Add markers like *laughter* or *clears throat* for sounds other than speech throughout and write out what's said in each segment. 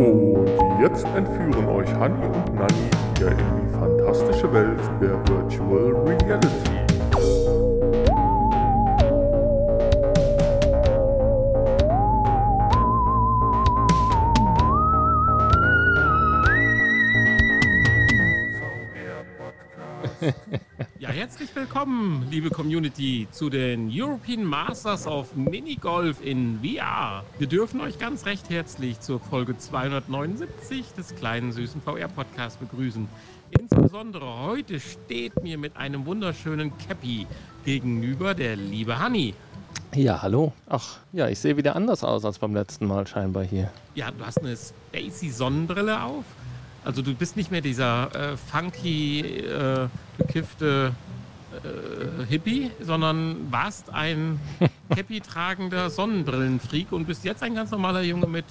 Und jetzt entführen euch Hani und Nani wieder in die fantastische Welt der Virtual Reality. Herzlich willkommen, liebe Community, zu den European Masters of Minigolf in VR. Wir dürfen euch ganz recht herzlich zur Folge 279 des kleinen süßen VR-Podcasts begrüßen. Insbesondere heute steht mir mit einem wunderschönen Cappy gegenüber der liebe Honey. Ja, hallo. Ach, ja, ich sehe wieder anders aus als beim letzten Mal scheinbar hier. Ja, du hast eine spacey Sonnenbrille auf. Also du bist nicht mehr dieser äh, funky, äh, bekiffte äh, Hippie, sondern warst ein *laughs* Cappy-tragender Sonnenbrillenfreak und bist jetzt ein ganz normaler Junge mit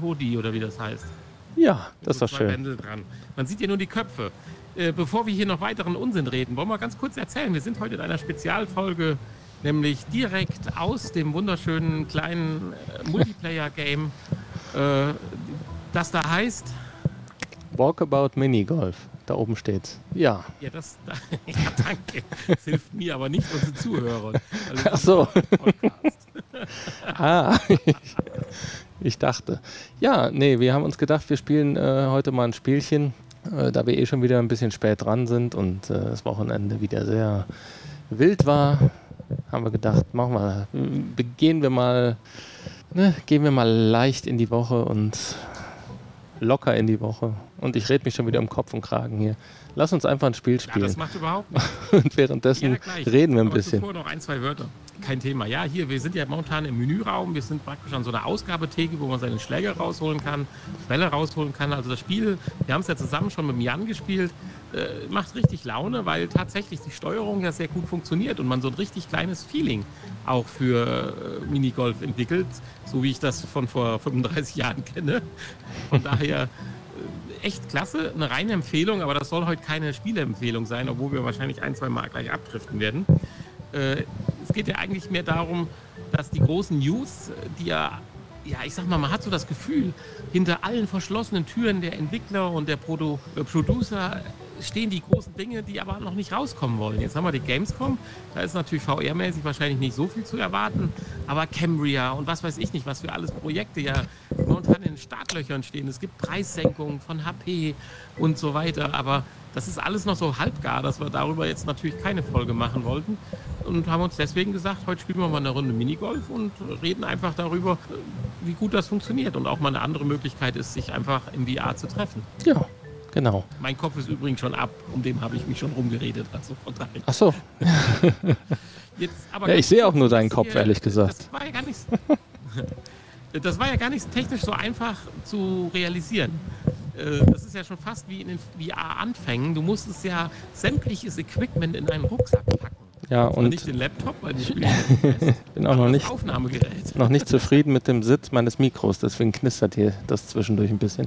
Hoodie oder wie das heißt. Ja, das ist so doch schön. Bändel dran. Man sieht ja nur die Köpfe. Äh, bevor wir hier noch weiteren Unsinn reden, wollen wir ganz kurz erzählen. Wir sind heute in einer Spezialfolge, nämlich direkt aus dem wunderschönen kleinen äh, Multiplayer-Game, äh, das da heißt. Walkabout Minigolf. Da oben steht's. Ja. Ja, das. *laughs* ja, danke. Das hilft mir, aber nicht unseren Zuhörern. Also, Ach so. *laughs* Ah, *laughs* ich dachte. Ja, nee, wir haben uns gedacht, wir spielen äh, heute mal ein Spielchen, äh, da wir eh schon wieder ein bisschen spät dran sind und äh, das Wochenende wieder sehr wild war, haben wir gedacht, machen wir, gehen wir mal, ne, gehen wir mal leicht in die Woche und locker in die Woche. Und ich rede mich schon wieder um Kopf und Kragen hier. Lass uns einfach ein Spiel Ja, spielen. das macht überhaupt *laughs* nichts. und währenddessen Ja, gleich. reden wir ein Aber bisschen. Zuvor noch ein, zwei Wörter. Kein Thema. Ja, hier, wir sind ja momentan im Menüraum. Wir sind praktisch an so einer Ausgabetheke, wo man seine Schläger rausholen kann, Bälle rausholen kann. Also das Spiel, wir haben es ja zusammen schon mit Jan gespielt, äh, macht richtig Laune, weil tatsächlich die Steuerung ja sehr gut funktioniert und man so ein richtig kleines Feeling auch für äh, Minigolf entwickelt, so wie ich das von vor 35 *laughs* Jahren kenne. Von daher äh, echt klasse, eine reine Empfehlung, aber das soll heute keine Spieleempfehlung sein, obwohl wir wahrscheinlich ein, zwei Mal gleich abdriften werden. Äh, es geht ja eigentlich mehr darum, dass die großen News, die ja, ja, ich sag mal, man hat so das Gefühl, hinter allen verschlossenen Türen der Entwickler und der Produ äh, Producer stehen die großen Dinge, die aber noch nicht rauskommen wollen. Jetzt haben wir die Gamescom, da ist natürlich VR-mäßig wahrscheinlich nicht so viel zu erwarten, aber Cambria und was weiß ich nicht, was für alles Projekte ja momentan in den Startlöchern stehen. Es gibt Preissenkungen von HP und so weiter, aber das ist alles noch so halbgar, dass wir darüber jetzt natürlich keine Folge machen wollten und haben uns deswegen gesagt, heute spielen wir mal eine Runde Minigolf und reden einfach darüber, wie gut das funktioniert und auch mal eine andere Möglichkeit ist, sich einfach im VR zu treffen. Ja, genau. Mein Kopf ist übrigens schon ab, um dem habe ich mich schon rumgeredet. Also von daher. Ach so. *laughs* Jetzt, aber Ja, ich sehe auch nur deinen Kopf, hier- ehrlich gesagt. Das war ja gar nicht, *laughs* das war ja gar nicht technisch so einfach zu realisieren. Äh, Das ist ja schon fast wie in den VR-Anfängen. Du musstest ja sämtliches Equipment in einen Rucksack packen. Ja, Und nicht den Laptop, weil *laughs* spielen bin auch noch nicht, Aufnahmegerät. noch nicht zufrieden mit dem Sitz meines Mikros, deswegen knistert hier das zwischendurch ein bisschen.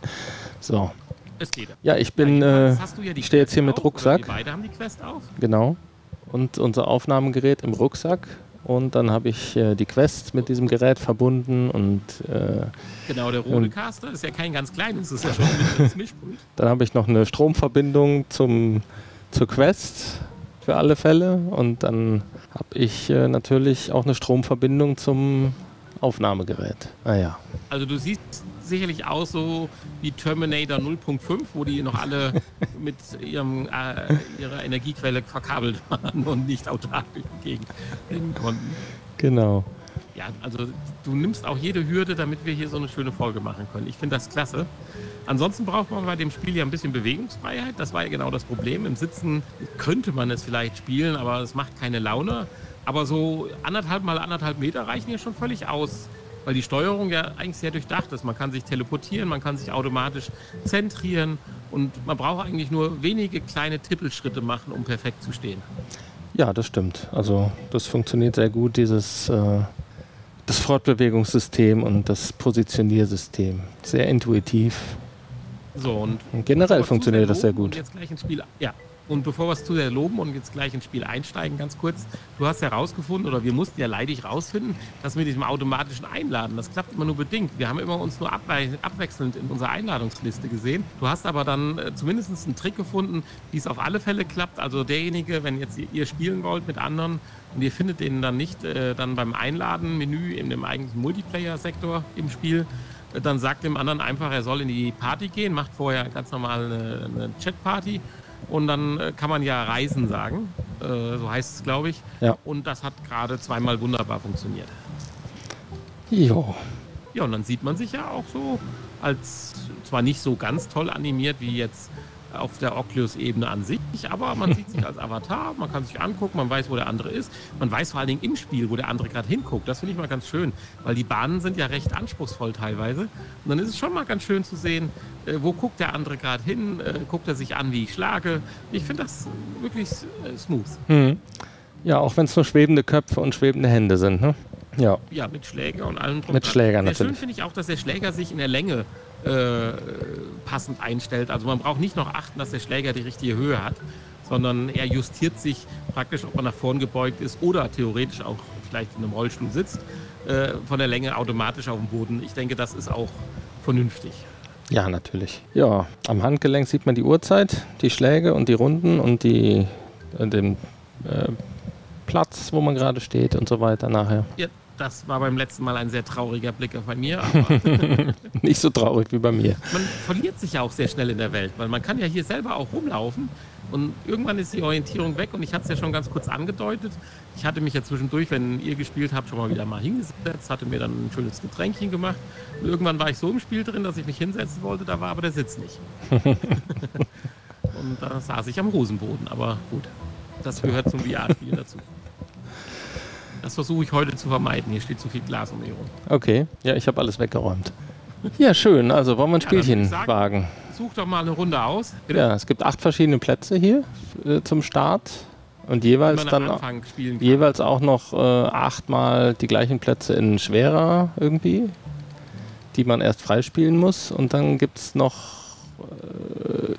So. Es geht. Ja, ich bin, Ja, äh, ja die ich stehe jetzt hier mit Rucksack. Beide haben die Quest auf. genau. Und unser Aufnahmegerät im Rucksack. Und dann habe ich äh, die Quest mit diesem Gerät verbunden und äh, Genau, der Rodecaster ist ja kein ganz kleines, das ist ja schon ein Mischpult. *laughs* dann habe ich noch eine Stromverbindung zum, zur Quest für alle Fälle. Und dann habe ich äh, natürlich auch eine Stromverbindung zum Aufnahmegerät. Ah ja. Also du siehst sicherlich aus so wie Terminator 0.5, wo die noch alle *laughs* mit ihrem, äh, ihrer Energiequelle verkabelt waren und nicht autark durch die Gegend rennen konnten. Genau. Ja, also du nimmst auch jede Hürde, damit wir hier so eine schöne Folge machen können. Ich finde das klasse. Ansonsten braucht man bei dem Spiel ja ein bisschen Bewegungsfreiheit. Das war ja genau das Problem. Im Sitzen könnte man es vielleicht spielen, aber es macht keine Laune. Aber so anderthalb mal anderthalb Meter reichen ja schon völlig aus, weil die Steuerung ja eigentlich sehr durchdacht ist. Man kann sich teleportieren, man kann sich automatisch zentrieren und man braucht eigentlich nur wenige kleine Tippelschritte machen, um perfekt zu stehen. Ja, das stimmt. Also das funktioniert sehr gut, dieses äh, das Fortbewegungssystem und das Positioniersystem. Sehr intuitiv. So, und Und generell funktioniert das sehr gut. Jetzt gleich ins Spiel. Ja, Und bevor wir es zu sehr loben und jetzt gleich ins Spiel einsteigen, ganz kurz, du hast herausgefunden, oder wir mussten ja leidig rausfinden, dass mit diesem automatischen Einladen, das klappt immer nur bedingt. Wir haben immer uns nur abwe abwechselnd in unserer Einladungsliste gesehen. Du hast aber dann äh, zumindest einen Trick gefunden, wie es auf alle Fälle klappt. Also derjenige, wenn jetzt ihr, ihr spielen wollt mit anderen und ihr findet den dann nicht äh, dann beim Einladen-Menü in dem eigentlichen Multiplayer-Sektor im Spiel, äh, dann sagt dem anderen einfach, er soll in die Party gehen, macht vorher ganz normal eine, eine Chat-Party und dann äh, kann man ja Reisen sagen. Äh, so heißt es, glaube ich. Ja. Und das hat gerade zweimal wunderbar funktioniert. Jo. Ja, und dann sieht man sich ja auch so als zwar nicht so ganz toll animiert wie jetzt auf der Oculus-Ebene an sich, aber man sieht sich als Avatar, man kann sich angucken, man weiß, wo der andere ist. Man weiß vor allen Dingen im Spiel, wo der andere gerade hinguckt. Das finde ich mal ganz schön, weil die Bahnen sind ja recht anspruchsvoll teilweise. Und dann ist es schon mal ganz schön zu sehen, äh, wo guckt der andere gerade hin, äh, guckt er sich an, wie ich schlage. Ich finde das wirklich äh, smooth. Hm. Ja, auch wenn es nur schwebende Köpfe und schwebende Hände sind, ne? Ja. Ja, mit Schläger und allem drum. Mit. Schläger Sehr schön natürlich. finde ich auch, dass der Schläger sich in der Länge äh, passend einstellt. Also man braucht nicht noch achten, dass der Schläger die richtige Höhe hat, sondern er justiert sich praktisch, ob man nach vorn gebeugt ist oder theoretisch auch vielleicht in einem Rollstuhl sitzt, äh, von der Länge automatisch auf dem Boden. Ich denke, das ist auch vernünftig. Ja, natürlich. Ja, am Handgelenk sieht man die Uhrzeit, die Schläge und die Runden und die, äh, den äh, Platz, wo man gerade steht und so weiter nachher. Ja, das war beim letzten Mal ein sehr trauriger Blick bei mir, *laughs* aber *laughs* Nicht so traurig wie bei mir. man verliert sich ja auch sehr schnell in der Welt, weil man kann ja hier selber auch rumlaufen und irgendwann ist die Orientierung weg und ich hatte es ja schon ganz kurz angedeutet. Ich hatte mich ja zwischendurch, wenn ihr gespielt habt, schon mal wieder mal hingesetzt, hatte mir dann ein schönes Getränkchen gemacht und irgendwann war ich so im Spiel drin, dass ich mich hinsetzen wollte, da war aber der Sitz nicht. *laughs* und da saß ich am Hosenboden, aber gut, das gehört zum VR-Spiel dazu. Das versuche ich heute zu vermeiden. Hier steht zu viel Glas um mich herum. Okay, ja, ich habe alles weggeräumt. Ja, schön. Also wollen wir ein Ja, Spielchen ich sagen- wagen. Such doch mal eine Runde aus. Bitte? Ja, es gibt acht verschiedene Plätze hier äh, zum Start und jeweils dann jeweils auch noch äh, achtmal die gleichen Plätze in schwerer irgendwie, die man erst freispielen muss. Und dann gibt es noch, äh,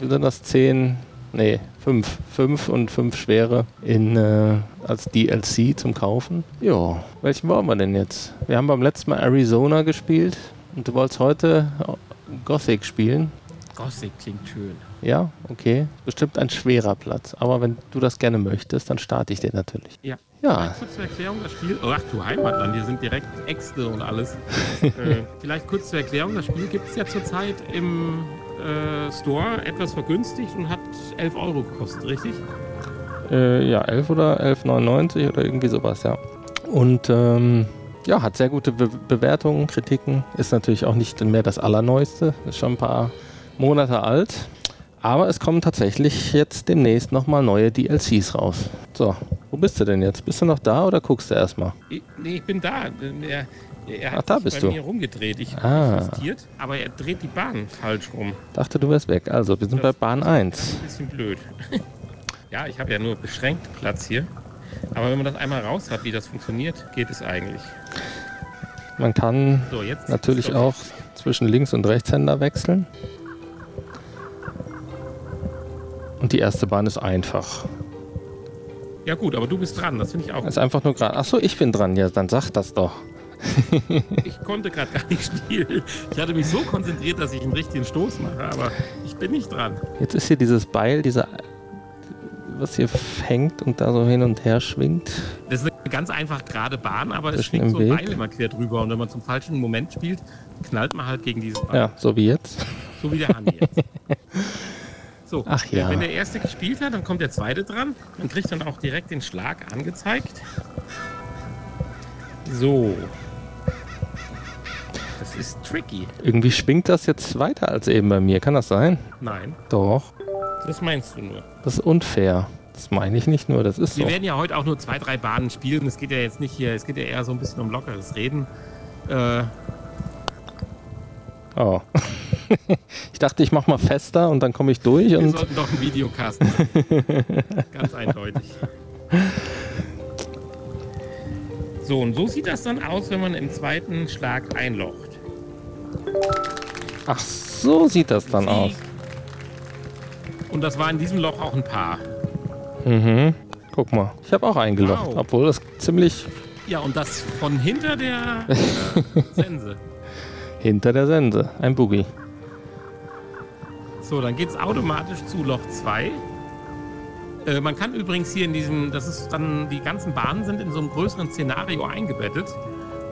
wie sind das, zehn, nee, fünf, fünf und fünf schwere in, äh, als DLC zum Kaufen. Ja, welchen wollen wir denn jetzt? Wir haben beim letzten Mal Arizona gespielt und du wolltest heute Gothic spielen. Gothic klingt schön. Ja, okay. Bestimmt ein schwerer Platz. Aber wenn du das gerne möchtest, dann starte ich den natürlich. Ja. Ja, Vielleicht kurz zur Erklärung, das Spiel. Oh, ach du Heimatland, hier sind direkt Äxte und alles. *laughs* äh, vielleicht kurz zur Erklärung, das Spiel gibt es ja zurzeit im äh, Store etwas vergünstigt und hat 11 Euro gekostet, richtig? äh, ja 11 oder 11,99 oder irgendwie sowas, ja. Und ähm, ja, hat sehr gute Be Bewertungen, Kritiken. Ist natürlich auch nicht mehr das Allerneueste. Ist schon ein paar Monate alt. Aber es kommen tatsächlich jetzt demnächst nochmal neue DLCs raus. So, wo bist du denn jetzt? Bist du noch da oder guckst du erstmal? Ich, nee, ich bin da. Er, hat Ach, da bist bei du. mir rumgedreht. Ich Ah. habe justiert, aber er dreht die Bahn falsch rum. Dachte, du wärst weg. Also, wir sind bei Das Bahn ist 1. Ein bisschen blöd. *laughs* ja, ich habe ja nur beschränkt Platz hier. Aber wenn man das einmal raus hat, wie das funktioniert, geht es eigentlich. Man kann So, jetzt natürlich auch zwischen Links- und Rechtshänder wechseln. Und die erste Bahn ist einfach. Ja gut, aber du bist dran, das finde ich auch. Ist einfach nur gerade. Achso, ich bin dran. Ja, dann sag das doch. Ich konnte gerade gar nicht spielen. Ich hatte mich so konzentriert, dass ich einen richtigen Stoß mache, aber ich bin nicht dran. Jetzt ist hier dieses Beil, dieser, was hier hängt und da so hin und her schwingt. Das ist eine ganz einfach gerade Bahn, aber es schwingt so ein. Beil immer quer drüber. Und wenn man zum falschen Moment spielt, knallt man halt gegen dieses Beil. Ja, so wie jetzt. So wie der Hanni jetzt. *laughs* So, Ach ja. wenn der erste gespielt hat, dann kommt der zweite dran. Man kriegt dann auch direkt den Schlag angezeigt. So. Das ist tricky. Irgendwie schwingt das jetzt weiter als eben bei mir. Kann das sein? Nein, Doch. das meinst du nur. Das ist unfair. Das meine ich nicht nur, das ist so. Wir werden ja heute auch nur zwei, drei Bahnen spielen. Es geht ja jetzt nicht hier, es geht ja eher so ein bisschen um lockeres Reden. Äh, Oh. *laughs* ich dachte, ich mache mal fester und dann komme ich durch wir und sollten doch einen Videocast machen. *laughs* Ganz eindeutig. So, und so sieht das dann aus, wenn man im zweiten Schlag einlocht. Ach so sieht das dann aus. Sieg. Und das war in diesem Loch auch ein Paar. Mhm. Guck mal, ich habe auch eingelocht, Wow. obwohl das ziemlich Ja, und das von hinter der *laughs* äh, Sense. hinter der Sense. Ein Boogie. So, dann geht's automatisch zu Loch 2. Äh, man kann übrigens hier in diesem, das ist dann, die ganzen Bahnen sind in so einem größeren Szenario eingebettet.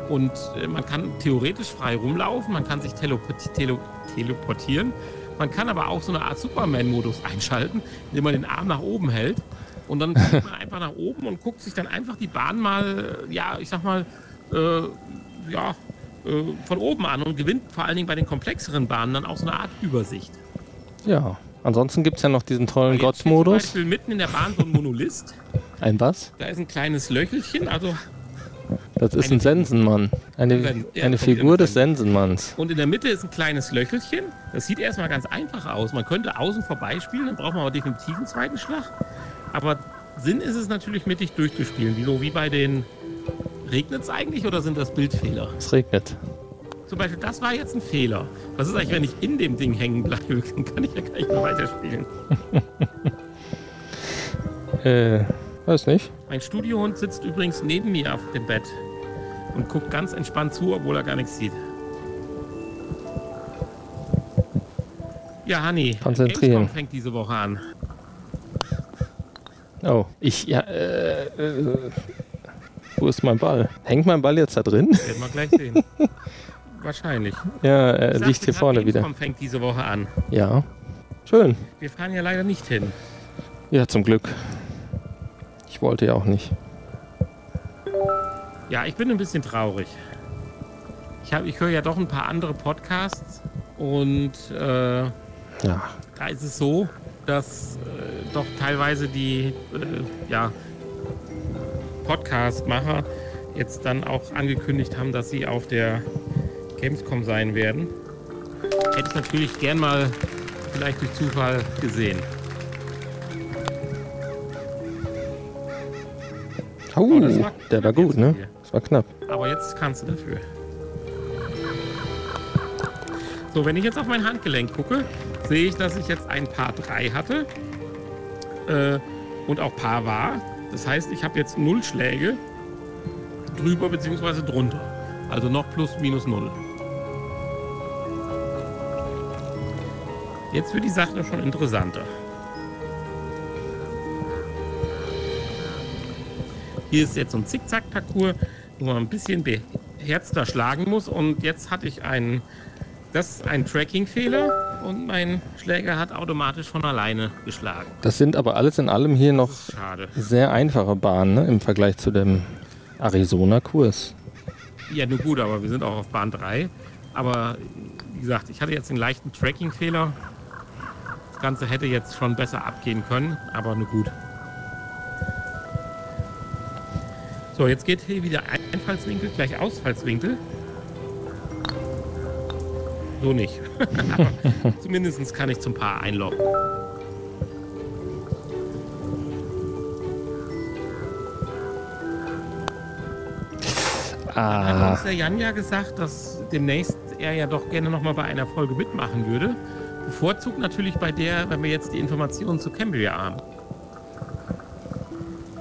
Und äh, man kann theoretisch frei rumlaufen, man kann sich teleport tele teleportieren. Man kann aber auch so eine Art Superman-Modus einschalten, indem man den Arm nach oben hält. Und dann guckt man einfach nach oben und guckt sich dann einfach die Bahn mal, äh, ja, ich sag mal, äh, ja, äh, von oben an und gewinnt vor allen Dingen bei den komplexeren Bahnen dann auch so eine Art Übersicht. Ja. Ansonsten gibt es ja noch diesen tollen steht Zum Gott-Modus. Beispiel mitten in der Bahn so ein Monolith. Ein was? Da ist ein kleines Löchelchen, also Das ist Eine ein Sensenmann. Eine, ja, eine Figur des Sen- Sensenmanns. und in der Mitte ist ein kleines Löchelchen. Das sieht erstmal ganz einfach aus. Man könnte außen vorbeispielen, dann braucht man aber definitiv einen zweiten Schlag. Aber Sinn ist es natürlich mittig durchzuspielen. Wieso wie bei den regnet es eigentlich oder sind das Bildfehler? Es regnet. Zum Beispiel, das war jetzt ein Fehler. Was ist eigentlich, wenn ich in dem Ding hängen bleibe? *laughs* Dann kann ich ja gar nicht mehr weiterspielen. Äh, weiß nicht. Mein Studiohund sitzt übrigens neben mir auf dem Bett und guckt ganz entspannt zu, obwohl er gar nichts sieht. Ja, Hanni, Konzentrieren. Gamescom fängt diese Woche an. Oh, ich, ja, äh, äh, wo ist mein Ball? Hängt mein Ball jetzt da drin? Werden wir gleich sehen. *laughs* Wahrscheinlich. Ja, er Ich liegt hier vorne wieder. Gamescom fängt diese Woche an. Ja. Schön. Wir fahren ja leider nicht hin. Ja, zum Glück. Ich wollte ja auch nicht. Ja, ich bin ein bisschen traurig. Ich, hab- ich höre ja doch ein paar andere Podcasts und äh, Ja. Da ist es so, dass äh, doch teilweise die äh, ja, Podcast-Macher jetzt dann auch angekündigt haben, dass sie auf der Gamescom sein werden. Hätte ich natürlich gern mal vielleicht durch Zufall gesehen. Oh, das war der war gut, ne? dir. Das war knapp. Aber jetzt kannst du dafür. So, wenn ich jetzt auf mein Handgelenk gucke, sehe ich, dass ich jetzt ein Paar 3 hatte äh, und auch Paar war. Das heißt, ich habe jetzt null Schläge drüber bzw. drunter. Also noch plus minus null. Jetzt wird die Sache schon interessanter. Hier ist jetzt so ein Zickzack-Parcours, wo man ein bisschen beherzter schlagen muss. Und jetzt hatte ich einen, das ist ein Tracking-Fehler und mein Schläger hat automatisch von alleine geschlagen. Das sind aber alles in allem hier noch sehr einfache Bahnen ne? im Vergleich zu dem Arizona-Kurs. Ja, nur gut, aber wir sind auch auf Bahn 3. Aber wie gesagt, ich hatte jetzt einen leichten Tracking-Fehler. Das Ganze hätte jetzt schon besser abgehen können, aber nur gut. So, jetzt geht hier wieder Einfallswinkel gleich Ausfallswinkel. So nicht. *laughs* aber zumindest kann ich zum Paar einloggen. Hat Ah, uns der Jan ja gesagt, dass demnächst er ja doch gerne nochmal bei einer Folge mitmachen würde. Bevorzugt natürlich bei der, wenn wir jetzt die Informationen zu Cambria haben.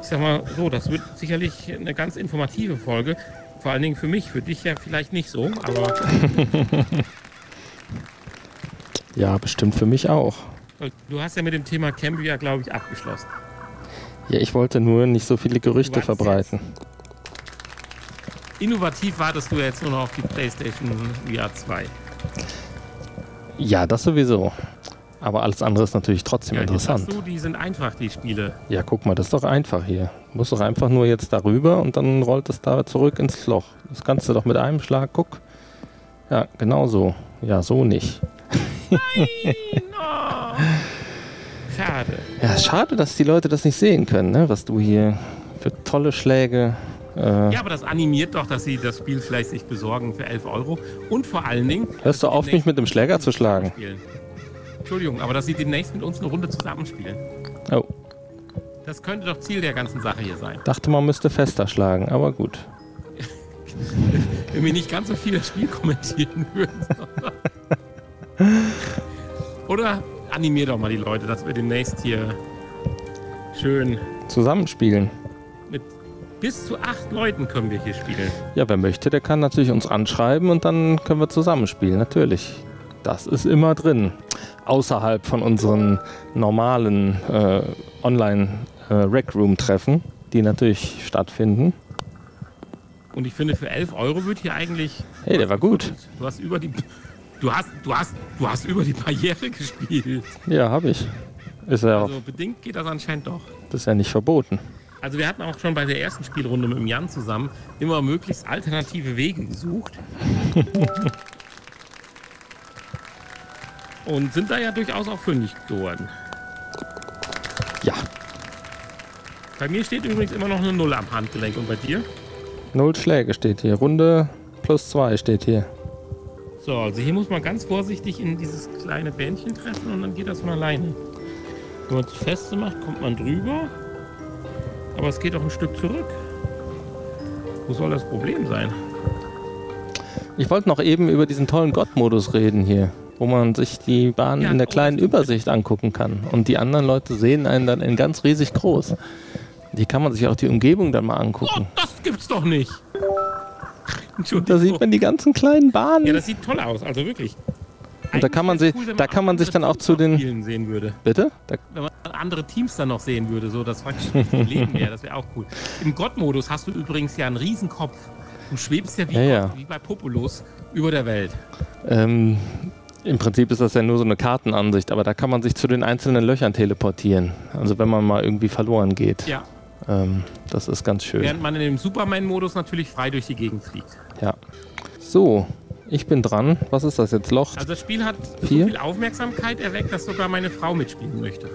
Ich sag mal so, das wird sicherlich eine ganz informative Folge. Vor allen Dingen für mich, für dich ja vielleicht nicht so, aber *laughs* ja, bestimmt für mich auch. du hast ja mit dem Thema Cambria, glaube ich, abgeschlossen. Ja, ich wollte nur nicht so viele Gerüchte verbreiten. Innovativ wartest du jetzt nur noch auf die PlayStation VR 2. Ja, das sowieso. Aber alles andere ist natürlich trotzdem Ja, interessant. du, die sind einfach, die Spiele. Ja, guck mal, das ist doch einfach hier. Du musst doch einfach nur jetzt darüber und dann rollt es da zurück ins Loch. Das kannst du doch mit einem Schlag, guck. Ja, genau so. Ja, so nicht. Oh. Schade. Ja, schade, dass die Leute das nicht sehen können, ne? was du hier für tolle Schläge. Äh, Ja, aber das animiert doch, dass sie das Spiel vielleicht sich besorgen für 11 Euro. Und vor allen Dingen. Hörst du auf, mich mit dem Schläger zu schlagen? zusammenspielen. Entschuldigung, aber dass sie demnächst mit uns eine Runde zusammenspielen. Oh, Das könnte doch Ziel der ganzen Sache hier sein. dachte man müsste fester schlagen, aber gut. *laughs* Wenn wir nicht ganz so viel das Spiel kommentieren würden. *laughs* Oder animier doch mal die Leute, dass wir demnächst hier schön Zusammenspielen. mit bis zu acht Leuten können wir hier spielen. Ja, wer möchte, der kann natürlich uns anschreiben und dann können wir zusammenspielen, natürlich. Das ist immer drin. Außerhalb von unseren normalen äh, Online-Rec-Room-Treffen, die natürlich stattfinden. Und ich finde, für 11 Euro wird hier eigentlich. Hey, der war gut. Du hast über die. Du hast, du hast, du hast über die Barriere gespielt. Ja, habe ich. Ist ja, auch, Also bedingt geht das anscheinend doch. das ist ja nicht verboten. Also wir hatten auch schon bei der ersten Spielrunde mit dem Jan zusammen immer möglichst alternative Wege gesucht. *laughs* Und sind da ja durchaus auch fündig geworden. Ja, Bei mir steht übrigens immer noch eine Null am Handgelenk. Und bei dir? null Schläge steht hier. Runde plus zwei steht hier. So, also hier muss man ganz vorsichtig in dieses kleine Bändchen treffen und dann geht das von alleine. Wenn man es feste macht, kommt man drüber. Aber es geht auch ein Stück zurück. Wo soll das Problem sein? Ich wollte noch eben über diesen tollen Gott-Modus reden hier, wo man sich die Bahn Ja, in der oh, kleinen. Übersicht angucken kann. Und die anderen Leute sehen einen dann in ganz riesig groß. Die kann man sich auch die Umgebung dann mal Oh, angucken. das gibt's doch nicht! Da sieht man die ganzen kleinen Bahnen. Ja, das sieht toll aus, also wirklich. Und da kann man sich- wenn da kann man sich dann auch zu den- sehen würde. Bitte? Da, Wenn man andere Teams dann noch sehen würde, so das praktisch Leben wäre, das wäre auch cool. Im Gott-Modus hast du übrigens ja einen Riesenkopf. Du schwebst ja wie, Ja, ja. Gott, wie bei Populus über der Welt. ähm, Im Prinzip ist das ja nur so eine Kartenansicht, aber da kann man sich zu den einzelnen Löchern teleportieren. Also wenn man mal irgendwie verloren geht. Ja. Ähm, das ist ganz schön. Während man in dem Superman-Modus natürlich frei durch die Gegend fliegt. Ja. So, ich bin dran. Was ist das jetzt? Loch? Also das Spiel hat Vier? so viel Aufmerksamkeit erweckt, dass sogar meine Frau mitspielen möchte.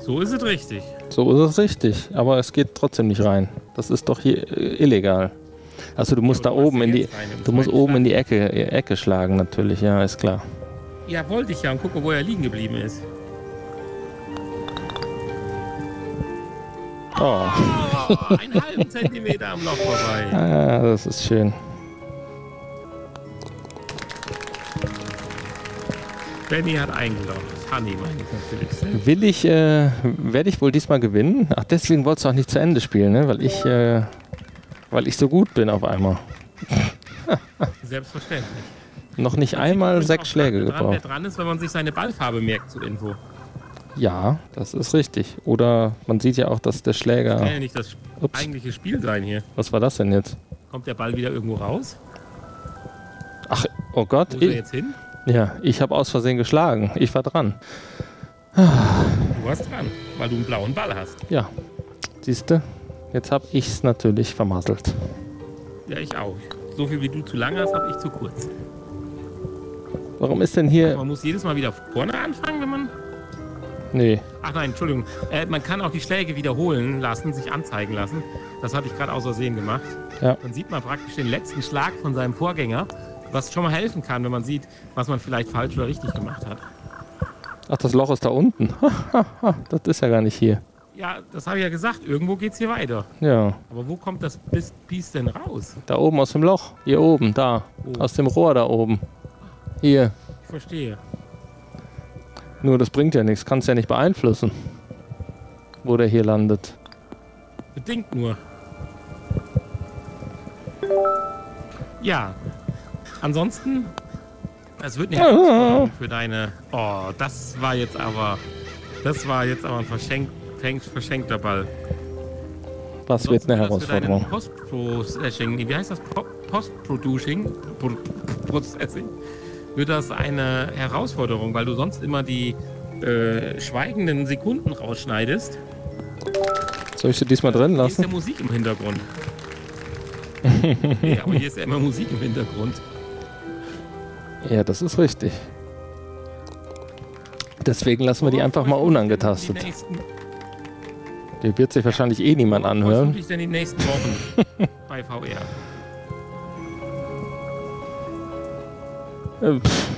So ist es richtig. So ist es richtig, aber es geht trotzdem nicht rein. Das ist doch hier äh, illegal. Also du musst aber da oben ja in die, rein du musst oben in die Ecke, äh, Ecke schlagen natürlich, ja, ist klar. Ja, wollte ich ja und gucke, wo er liegen geblieben ist. Oh, Oh, einen halben *laughs* Zentimeter am Loch vorbei. ah, das ist schön. Benny hat eingeloggt. Honey meine ich natürlich. Will ich, äh, werde ich wohl diesmal gewinnen? Ach, deswegen wolltest du auch nicht zu Ende spielen, ne? Weil ich, äh, weil ich so gut bin auf einmal. Selbstverständlich. Noch nicht Man einmal sechs Schläge dran, wer gebraucht. dran ist, wenn man sich seine Ballfarbe merkt zur Info. Ja, das ist richtig. Oder man sieht ja auch, dass der Kann Schläger. ja nicht das Ups, eigentliche Spiel sein hier. was war das denn jetzt? Kommt der Ball wieder irgendwo raus? Ach, oh Gott. Wo ist er jetzt hin? Ja, ich habe aus Versehen geschlagen. Ich war dran. Du warst dran, weil du einen blauen Ball hast. Ja, siehst du? Jetzt habe ich es natürlich vermasselt. Ja, ich auch. So viel wie du zu lang hast, habe ich zu kurz. Warum ist denn hier. Man muss jedes Mal wieder vorne anfangen, wenn man. Nee, Ach nein, Entschuldigung. Äh, man kann auch die Schläge wiederholen lassen, sich anzeigen lassen. Das hatte ich gerade aus Versehen gemacht. Ja. Dann sieht man praktisch den letzten Schlag von seinem Vorgänger, was schon mal helfen kann, wenn man sieht, was man vielleicht falsch oder richtig gemacht hat. ach, das Loch ist da unten. *laughs* das ist ja gar nicht hier. Ja, das habe ich ja gesagt. Irgendwo geht es hier weiter. Ja, Aber wo kommt das Biest denn raus? da oben aus dem Loch. Hier oben, da. Oh. Aus dem Rohr da oben. Hier. Ich verstehe. Nur das bringt ja nichts. Kannst ja nicht beeinflussen, wo der hier landet. Bedingt nur. Ja. Ansonsten, es wird eine Herausforderung für deine. Oh, das war jetzt aber. Das war jetzt aber ein verschenkt- verschenkter Ball. Was wird eine Ansonsten wird Herausforderung? Post-Processing, wie heißt das? Po- Post-Producing? Pro- Processing? Wird das eine Herausforderung, weil du sonst immer die äh, schweigenden Sekunden rausschneidest. Soll ich sie diesmal drin Hier ist ja lassen? Musik im Hintergrund. *laughs* nee, aber hier ist ja immer Musik im Hintergrund. Ja, das ist richtig. Deswegen lassen wir die einfach mal unangetastet. Die wird sich wahrscheinlich eh niemand Was anhören. ich denn die nächsten Wochen *laughs* bei VR? Äh, pff.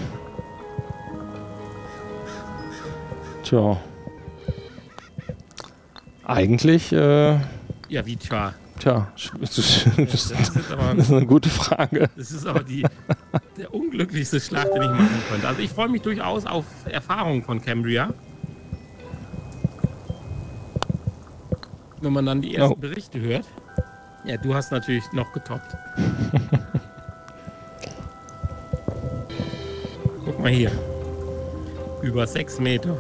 Tja. Eigentlich, äh, Ja, wie tja. Tja, das ist, *laughs* Das ist, eine gute Frage. das ist aber die, der unglücklichste Schlag, den ich machen könnte. Also ich freue mich durchaus auf Erfahrungen von Cambria. Wenn man dann die ersten Oh. Berichte hört. Ja, du hast natürlich noch getoppt. *laughs* Guck mal hier. Über sechs Meter.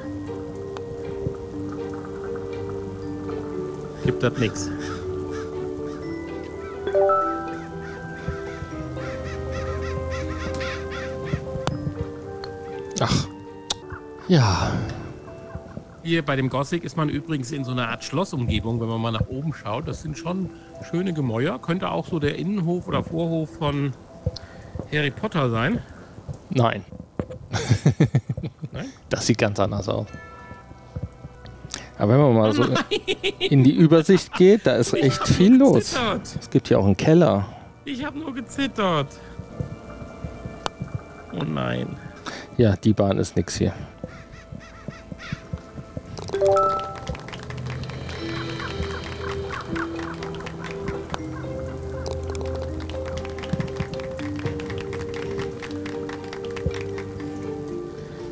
Gibt das nix. Ach. Ja. Hier bei dem Gothic ist man übrigens in so einer Art Schlossumgebung, wenn man mal nach oben schaut. Das sind schon schöne Gemäuer. Könnte auch so der Innenhof oder Vorhof von Harry Potter sein. Nein. Nein? Das sieht ganz anders aus. Aber wenn man mal so in die Übersicht geht, da ist Ich echt viel los. Es gibt hier auch einen Keller. Ich habe nur gezittert. Oh nein. Ja, die Bahn ist nix hier.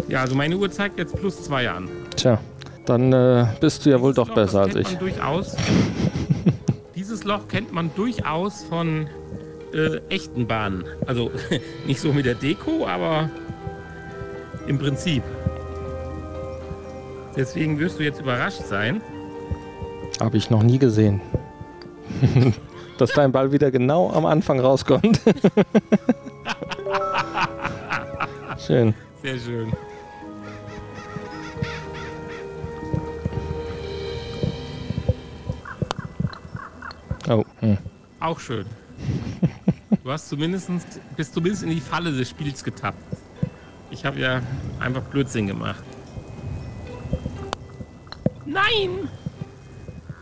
Ja, also meine Uhr zeigt jetzt plus zwei an. Tja, dann äh, bist du ja wohl doch Loch, besser als ich. Durchaus, *laughs* dieses Loch kennt man durchaus von äh, echten Bahnen. Also *laughs* nicht so mit der Deko, aber im Prinzip. Deswegen wirst du jetzt überrascht sein. Habe ich noch nie gesehen. *laughs* Dass dein Ball wieder genau am Anfang rauskommt. *laughs* Schön. Sehr schön. Oh, hm. Auch schön. Du hast zumindest, bist zumindest in die Falle des Spiels getappt. Ich habe ja einfach Blödsinn gemacht. Nein!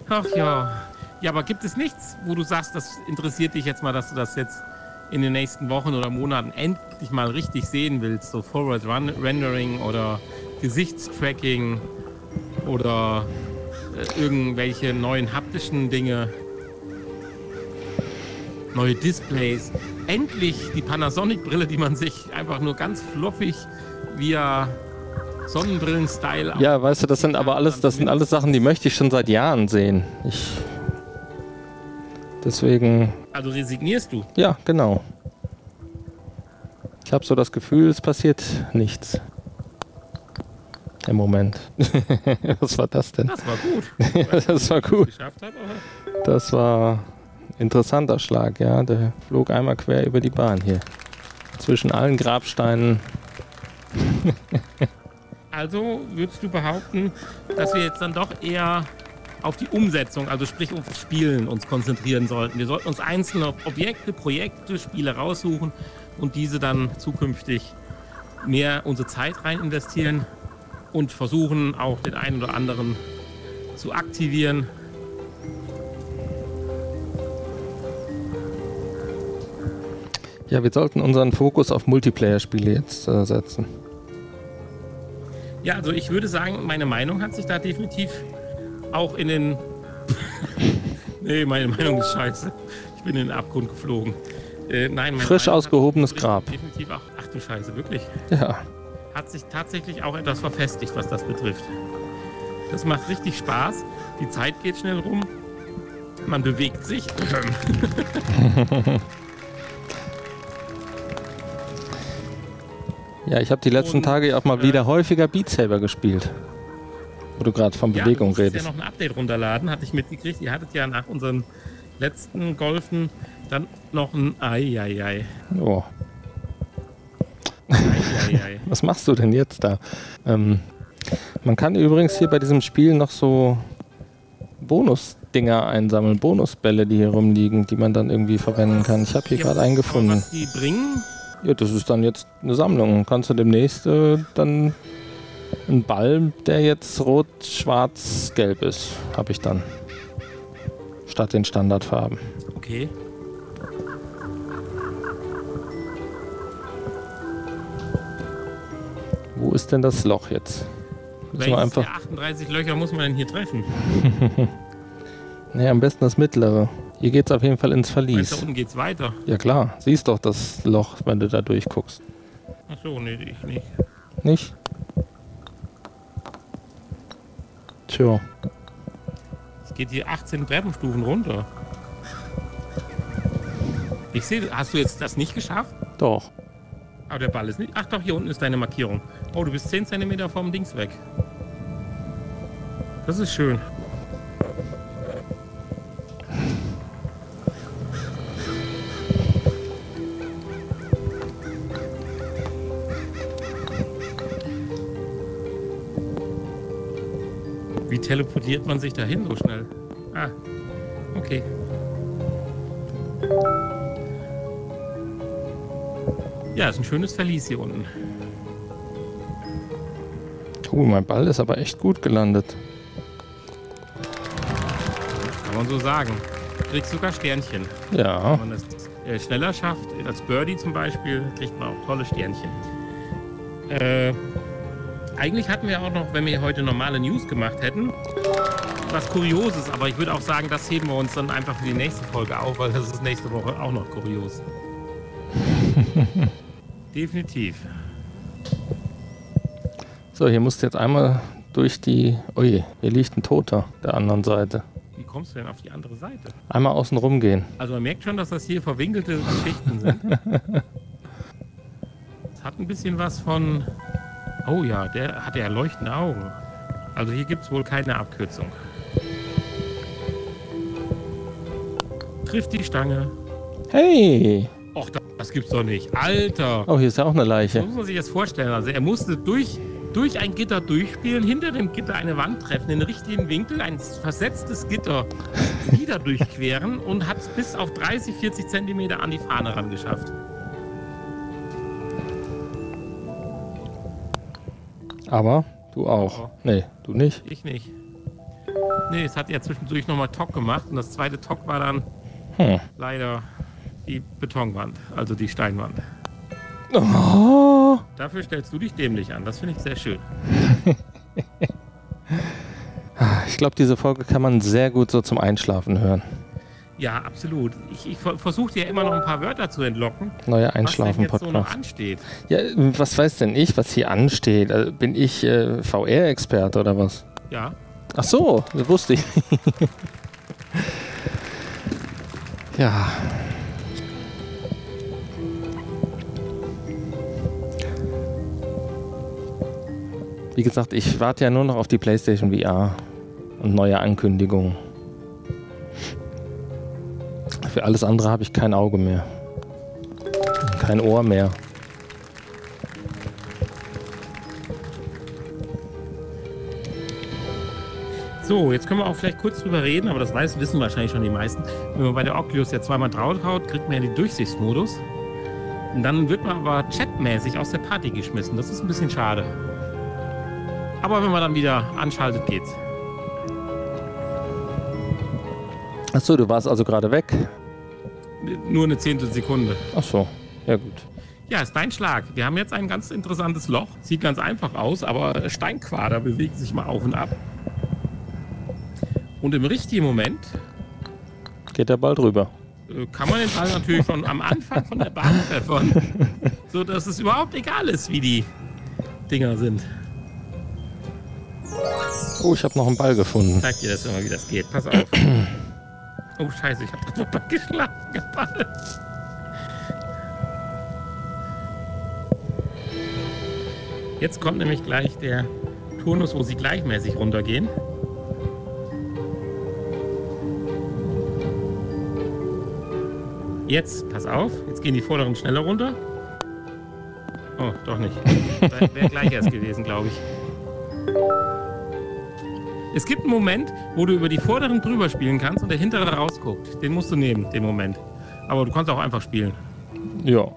Ach ja. Ja, aber gibt es nichts, wo du sagst, das interessiert dich jetzt mal, dass du das jetzt in den nächsten Wochen oder Monaten endlich mal richtig sehen willst? So Forward Run Rendering oder Gesichtstracking oder äh, irgendwelche neuen haptischen Dinge? Neue Displays. Endlich die Panasonic-Brille, die man sich einfach nur ganz fluffig via Sonnenbrillen-Style. Ja, weißt du, das sind aber alles, das sind alles Sachen, die möchte ich schon seit Jahren sehen. Ich. Deswegen, Also resignierst du. ja, genau. Ich habe so das Gefühl, es passiert nichts. Im Moment. *laughs* Was war das denn? Das war gut. *laughs* das war gut. Das war interessanter Schlag, ja. Der flog einmal quer über die Bahn hier. Zwischen allen Grabsteinen. *laughs* Also würdest du behaupten, dass wir jetzt dann doch eher auf die Umsetzung, also sprich auf Spielen uns konzentrieren sollten. Wir sollten uns einzelne Objekte, Projekte, Spiele raussuchen und diese dann zukünftig mehr unsere Zeit rein investieren und versuchen auch den einen oder anderen zu aktivieren. Ja, wir sollten unseren Fokus auf Multiplayer-Spiele jetzt äh, setzen. Ja, also ich würde sagen, meine Meinung hat sich da definitiv auch in den. *laughs* nee, meine Meinung ist scheiße. Ich bin in den Abgrund geflogen. Äh, nein, meine Frisch Meinung ausgehobenes Grab. Definitiv auch. Ach du Scheiße, wirklich. Ja. Hat sich tatsächlich auch etwas verfestigt, was das betrifft. Das macht richtig Spaß. Die Zeit geht schnell rum. Man bewegt sich. *laughs* *laughs* Ja, ich habe die letzten Und, Tage auch mal äh, wieder häufiger Beat Saber gespielt. Wo du gerade von Ja, Bewegung du redest. ja noch ein Update runterladen, hatte ich mitgekriegt. Ihr hattet ja nach unseren letzten Golfen dann noch ein Eieiei. Oh, Eieiei. *laughs* was machst du denn jetzt da? Ähm, man kann übrigens hier bei diesem Spiel noch so Bonusdinger einsammeln, Bonusbälle, die hier rumliegen, die man dann irgendwie verwenden kann. Ich habe hier Ja, gerade einen gefunden. Was die bringen, Ja, das ist dann jetzt eine Sammlung. Kannst du demnächst äh, dann einen Ball, der jetzt rot, schwarz, gelb ist, habe ich dann. Statt den Standardfarben. okay. Wo ist denn das Loch jetzt? Müssen wir einfach. der 38 Löcher muss man denn hier treffen? *laughs* Nee, am besten das mittlere. Hier geht's auf jeden Fall ins Meinst du, da Verlies. unten geht's weiter? Ja klar, siehst doch das Loch, wenn du da durchguckst. Achso, nee, ich nicht. Nicht? Tja. Es geht hier 18 Treppenstufen runter. Ich sehe, hast du jetzt das nicht geschafft? Doch. Aber der Ball ist nicht. Ach doch, hier unten ist deine Markierung. Oh, du bist 10 cm vom Dings weg. Das ist schön. Wie teleportiert man sich dahin so schnell? Ah, okay. Ja, ist ein schönes Verlies hier unten. Oh, mein Ball ist aber echt gut gelandet. Kann man so sagen. Du kriegst sogar Sternchen. Ja. Wenn man das äh, schneller schafft, als Birdie zum Beispiel, kriegt man auch tolle Sternchen. Äh, eigentlich hatten wir auch noch, wenn wir heute normale News gemacht hätten, was Kurioses, aber ich würde auch sagen, das heben wir uns dann einfach für die nächste Folge auf, weil das ist nächste Woche auch noch kurios. *laughs* Definitiv. So, hier musst du jetzt einmal durch die. Ui, hier liegt ein Toter der anderen Seite. Wie kommst du denn auf die andere Seite? Einmal außen rum gehen. Also man merkt schon, dass das hier verwinkelte Geschichten sind. *laughs* Es hat ein bisschen was von. Oh ja, der hat ja leuchtende Augen. Also hier gibt es wohl keine Abkürzung. Trifft die Stange. Hey! Och, das, das gibt's doch nicht. Alter! Oh, hier ist ja auch eine Leiche. muss man sich das vorstellen. Also er musste durch, durch ein Gitter durchspielen, hinter dem Gitter eine Wand treffen, in den richtigen Winkel, ein versetztes Gitter *laughs* wieder durchqueren und hat es bis auf 30, 40 Zentimeter an die Fahne ran geschafft. Aber du auch. Nee, du nicht. Ich nicht. Nee, es hat ja zwischendurch nochmal Tock gemacht und das zweite Tock war dann Hm. leider die Betonwand, also die Steinwand. Oh, Dafür stellst du dich dämlich an. Das finde ich sehr schön. *laughs* ich glaube, diese Folge kann man sehr gut so zum Einschlafen hören. Ja, absolut. Ich, ich versuche dir immer noch ein paar Wörter zu entlocken, Neuer was denn so Einschlafen-Podcast. ja, was weiß denn ich, was hier ansteht? Also, bin ich äh, VR-Experte oder was? Ja, Ach so, das wusste ich. *laughs* ja. Wie gesagt, ich warte ja nur noch auf die PlayStation VR und neue Ankündigungen. Für alles andere habe ich kein Auge mehr. Kein Ohr mehr. So, jetzt können wir auch vielleicht kurz drüber reden, aber das weiß, wissen wahrscheinlich schon die meisten. Wenn man bei der Oculus ja zweimal draufhaut, kriegt man ja den Durchsichtsmodus. Und dann wird man aber chatmäßig aus der Party geschmissen. Das ist ein bisschen schade. Aber wenn man dann wieder anschaltet, geht's. Achso, du warst also gerade weg. Nur eine Zehntelsekunde. Ach so, ja gut. Ja, ist dein Schlag. Wir haben jetzt ein ganz interessantes Loch. Sieht ganz einfach aus, aber Steinquader bewegt sich mal auf und ab. Und im richtigen Moment Geht der Ball drüber. äh, kann man den Ball natürlich schon am Anfang von der Bahn pfeffern, *laughs* so dass es überhaupt egal ist, wie die Dinger sind. Oh, ich habe noch einen Ball gefunden. Zeig dir das immer, wie das geht. Pass auf. *clears throat* Oh Scheiße, ich habe doppelt *laughs* geschlagen. der Ball. Jetzt kommt nämlich gleich der Turnus, wo sie gleichmäßig runtergehen. Jetzt, pass auf, jetzt gehen die vorderen schneller runter. Oh, doch nicht. *laughs* Wäre gleich erst gewesen, glaube ich. Es gibt einen Moment, wo du über die vorderen drüber spielen kannst und der hintere rausguckt. Den musst du nehmen, den Moment. Aber du kannst auch einfach spielen. Ja.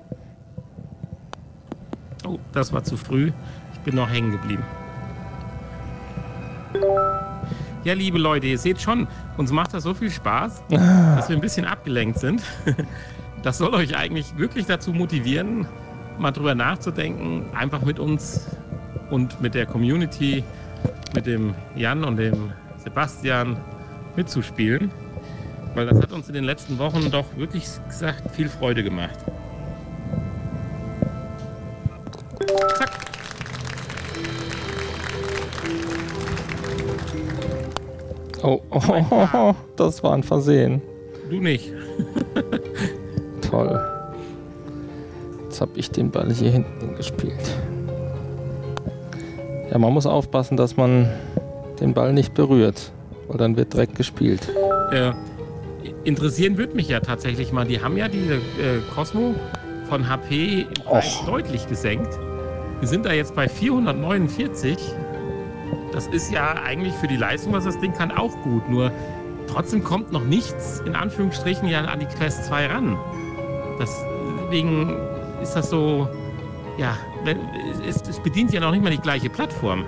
Oh, das war zu früh. Ich bin noch hängen geblieben. Ja, liebe Leute, ihr seht schon, uns macht das so viel Spaß, *laughs* dass wir ein bisschen abgelenkt sind. *laughs* Das soll euch eigentlich wirklich dazu motivieren, mal drüber nachzudenken, einfach mit uns und mit der Community, mit dem Jan und dem Sebastian mitzuspielen. Weil das hat uns in den letzten Wochen doch wirklich gesagt viel Freude gemacht. Zack. Oh, oh, oh, oh, das war ein Versehen. Du nicht. Toll. Jetzt habe ich den Ball hier hinten gespielt. Ja, man muss aufpassen, dass man den Ball nicht berührt, weil dann wird direkt gespielt. Äh, interessieren würde mich ja tatsächlich mal. Die haben ja diese äh, Cosmo von HP im Preis deutlich gesenkt. Wir sind da jetzt bei 449. Das ist ja eigentlich für die Leistung, was das Ding kann, auch gut. Nur trotzdem kommt noch nichts, in Anführungsstrichen, ja an die Quest 2 ran. Deswegen ist das so, ja, es, es bedient ja noch nicht mal die gleiche Plattform.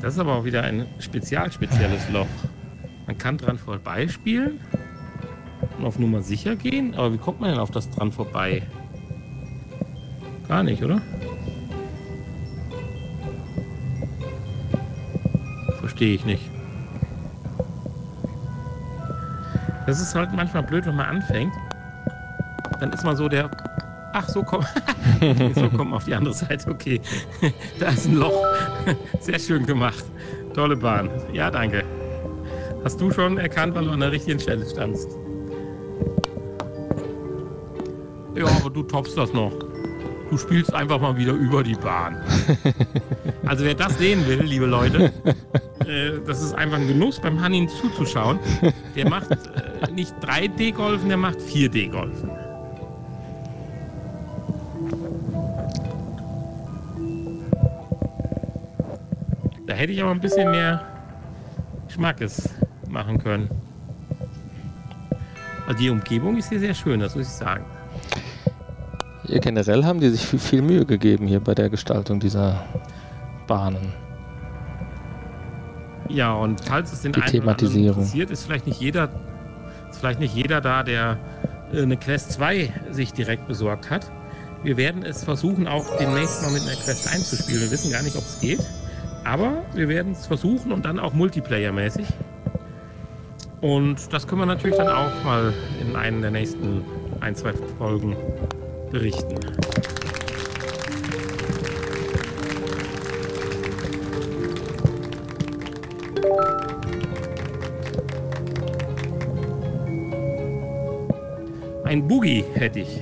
Das ist aber auch wieder ein spezial spezielles Loch. Man kann dran vorbeispielen und auf Nummer sicher gehen, aber wie kommt man denn auf das dran vorbei? Gar nicht, oder? Verstehe ich nicht. Das ist halt manchmal blöd, wenn man anfängt. Dann ist man so der. Ach, so komm. *laughs* so kommt man auf die andere Seite. Okay. *laughs* da ist ein Loch. *laughs* Sehr schön gemacht. Tolle Bahn. Ja, danke. Hast du schon erkannt, weil du an der richtigen Stelle standst? Ja, aber du toppst das noch. Du spielst einfach mal wieder über die Bahn. Also wer das sehen will, liebe Leute, äh, das ist einfach ein Genuss, beim Hanin zuzuschauen. Der macht äh, nicht 3D-Golfen, der macht 4D-Golfen. Da hätte ich aber ein bisschen mehr Schmackes machen können. Also die Umgebung ist hier sehr schön, das muss ich sagen. Ja, generell haben die sich viel, viel Mühe gegeben hier bei der Gestaltung dieser Bahnen. Ja, und falls es den Die einen oder interessiert, ist vielleicht nicht jeder, ist vielleicht nicht jeder da, der äh, eine Quest 2 sich direkt besorgt hat. Wir werden es versuchen, auch demnächst mal mit einer Quest 1 zu spielen. Wir wissen gar nicht, ob es geht. Aber wir werden es versuchen und dann auch Multiplayer-mäßig. Und das können wir natürlich dann auch mal in einer der nächsten ein, zwei Folgen berichten. Ein Boogie hätte ich.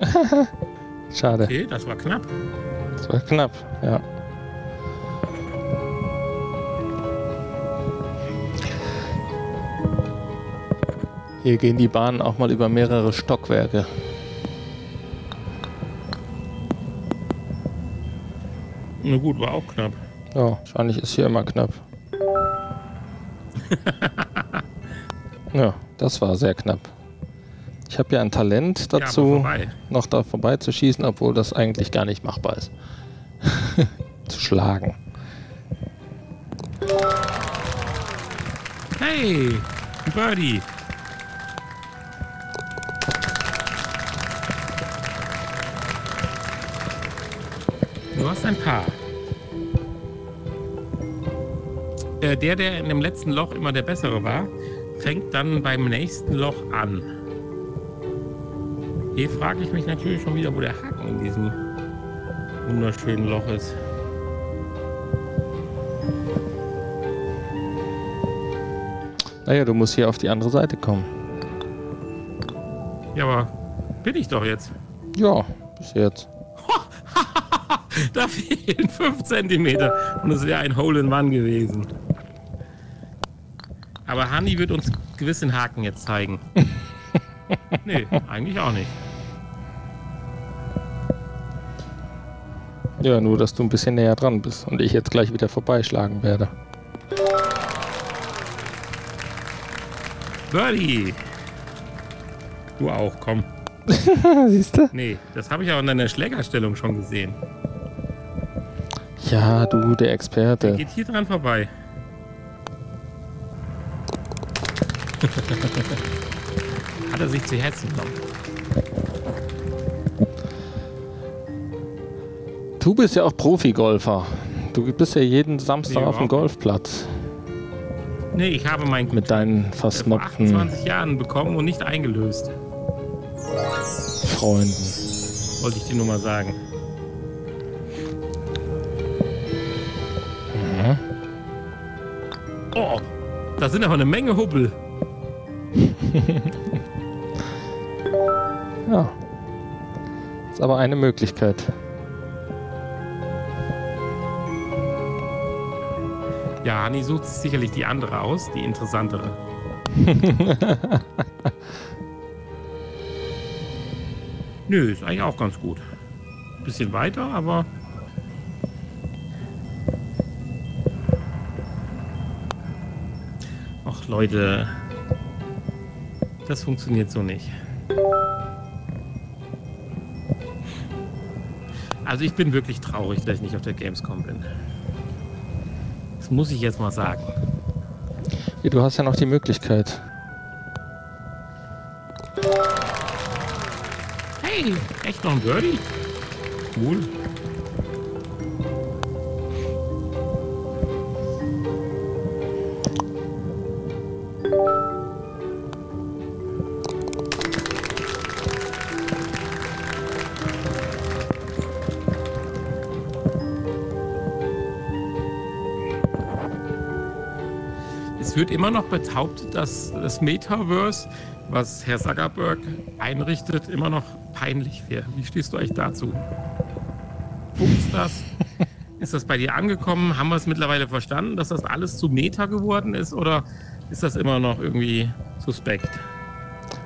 *laughs* Schade. Okay, das war knapp. Das war knapp, ja. Hier gehen die Bahnen auch mal über mehrere Stockwerke. Na gut, war auch knapp. Ja, wahrscheinlich ist hier immer knapp. *laughs* ja, das war sehr knapp. Ich habe ja ein Talent Ja, dazu, vorbei. noch da vorbeizuschießen, obwohl das eigentlich gar nicht machbar ist. *laughs* Zu schlagen. Hey, Birdie. Du hast ein Paar. Äh, Der, der in dem letzten Loch immer der bessere war, fängt dann beim nächsten Loch an. Hier frage ich mich natürlich schon wieder, wo der Haken in diesem wunderschönen Loch ist. Naja, du musst hier auf die andere Seite kommen. Ja, aber bin ich doch jetzt. Ja, bis jetzt. *laughs* Da fehlen 5 cm und es wäre ein Hole in One gewesen. Aber Hanni wird uns gewiss den Haken jetzt zeigen. *laughs* nee, eigentlich auch nicht. Ja, nur, dass du ein bisschen näher dran bist und ich jetzt gleich wieder vorbeischlagen werde. Birdie! Du auch, komm. *laughs* Siehst du? Nee, das habe ich auch in deiner Schlägerstellung schon gesehen. Ja, du, der Der Experte. geht hier dran vorbei. *laughs* Hat er sich zu Herzen genommen. Du bist ja auch Profi-Golfer. Du bist ja jeden Samstag Nee, auf dem Golfplatz Nee, ich habe meinen mit deinen versnobten 28 Jahren bekommen und nicht eingelöst. Freunden. Wollte ich dir nur mal sagen. Da sind aber eine Menge Hubbel. *laughs* Ja. Ist aber eine Möglichkeit. Ja, Hanni sucht sich sicherlich die andere aus, die interessantere. *laughs* Nö, ist eigentlich auch ganz gut. Bisschen weiter, aber. Leute, das funktioniert so nicht. Also ich bin wirklich traurig, dass ich nicht auf der Gamescom bin. Das muss ich jetzt mal sagen. Ja, du hast ja noch die Möglichkeit. Hey, echt noch ein Birdie? Cool. Wird immer noch behauptet, dass das Metaverse, was Herr Zuckerberg einrichtet, immer noch peinlich wäre. Wie stehst du eigentlich dazu? Funkt das? *laughs* Ist das bei dir angekommen? Haben wir es mittlerweile verstanden, dass das alles zu Meta geworden ist? Oder ist das immer noch irgendwie suspekt?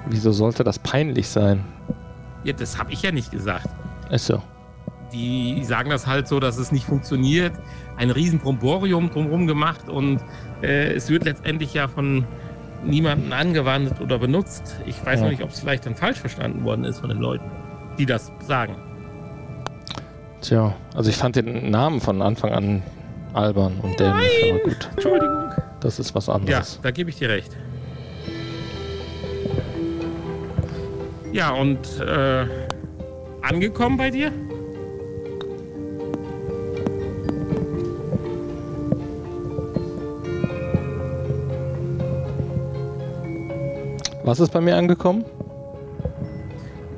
Wieso sollte das peinlich sein? Ja, das habe ich ja nicht gesagt. Achso. Die sagen das halt so, dass es nicht funktioniert. Ein riesen Bromborium drumherum gemacht und äh, es wird letztendlich ja von niemandem angewandt oder benutzt. Ich weiß Ja. noch nicht, ob es vielleicht dann falsch verstanden worden ist von den Leuten, die das sagen. Tja, also ich fand den Namen von Anfang an albern und dämlich, aber gut, Entschuldigung. das ist was Ja, anderes. da gebe ich dir recht. Ja, und äh, angekommen bei dir? Was ist bei mir angekommen?